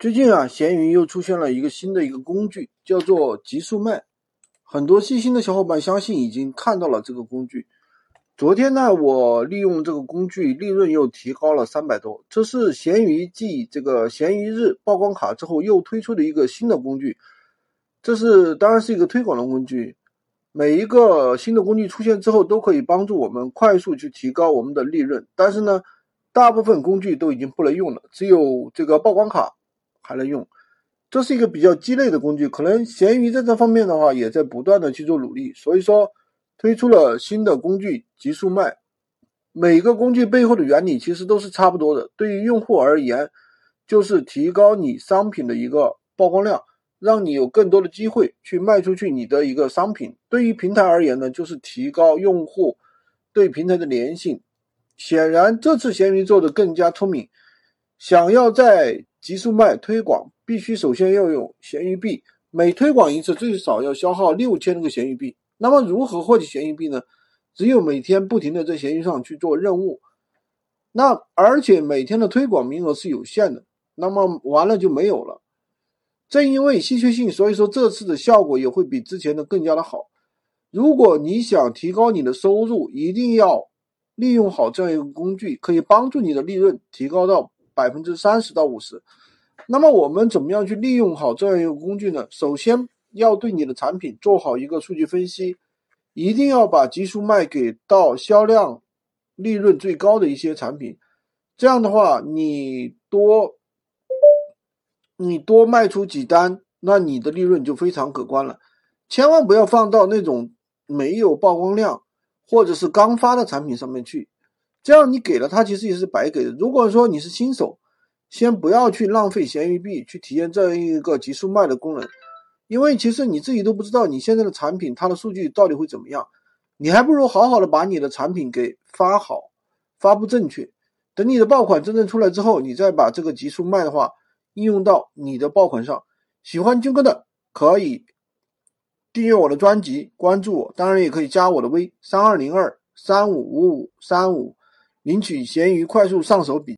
最近啊，闲鱼又出现了一个新的一个工具，叫做极速卖。很多细心的小伙伴相信已经看到了这个工具。昨天呢，我利用这个工具，利润又提高了三百多。这是闲鱼继这个闲鱼日曝光卡之后又推出的一个新的工具。这是当然是一个推广的工具。每一个新的工具出现之后，都可以帮助我们快速去提高我们的利润。但是呢，大部分工具都已经不能用了，只有这个曝光卡。还能用，这是一个比较鸡肋的工具。可能闲鱼在这方面的话，也在不断的去做努力，所以说推出了新的工具极速卖。每个工具背后的原理其实都是差不多的。对于用户而言，就是提高你商品的一个曝光量，让你有更多的机会去卖出去你的一个商品。对于平台而言呢，就是提高用户对平台的粘性。显然，这次闲鱼做的更加聪明，想要在极速卖推广必须首先要用闲鱼币，每推广一次最少要消耗六千个闲鱼币。那么如何获取闲鱼币呢？只有每天不停的在闲鱼上去做任务，那而且每天的推广名额是有限的，那么完了就没有了。正因为稀缺性，所以说这次的效果也会比之前的更加的好。如果你想提高你的收入，一定要利用好这样一个工具，可以帮助你的利润提高到。百分之三十到五十，那么我们怎么样去利用好这样一个工具呢？首先要对你的产品做好一个数据分析，一定要把极速卖给到销量利润最高的一些产品，这样的话你多你多卖出几单，那你的利润就非常可观了。千万不要放到那种没有曝光量或者是刚发的产品上面去。这样你给了他，其实也是白给的。如果说你是新手，先不要去浪费闲鱼币去体验这样一个极速卖的功能，因为其实你自己都不知道你现在的产品它的数据到底会怎么样。你还不如好好的把你的产品给发好，发布正确。等你的爆款真正出来之后，你再把这个极速卖的话应用到你的爆款上。喜欢军哥的可以订阅我的专辑，关注我，当然也可以加我的微三二零二三五五五三五。领取闲鱼快速上手笔。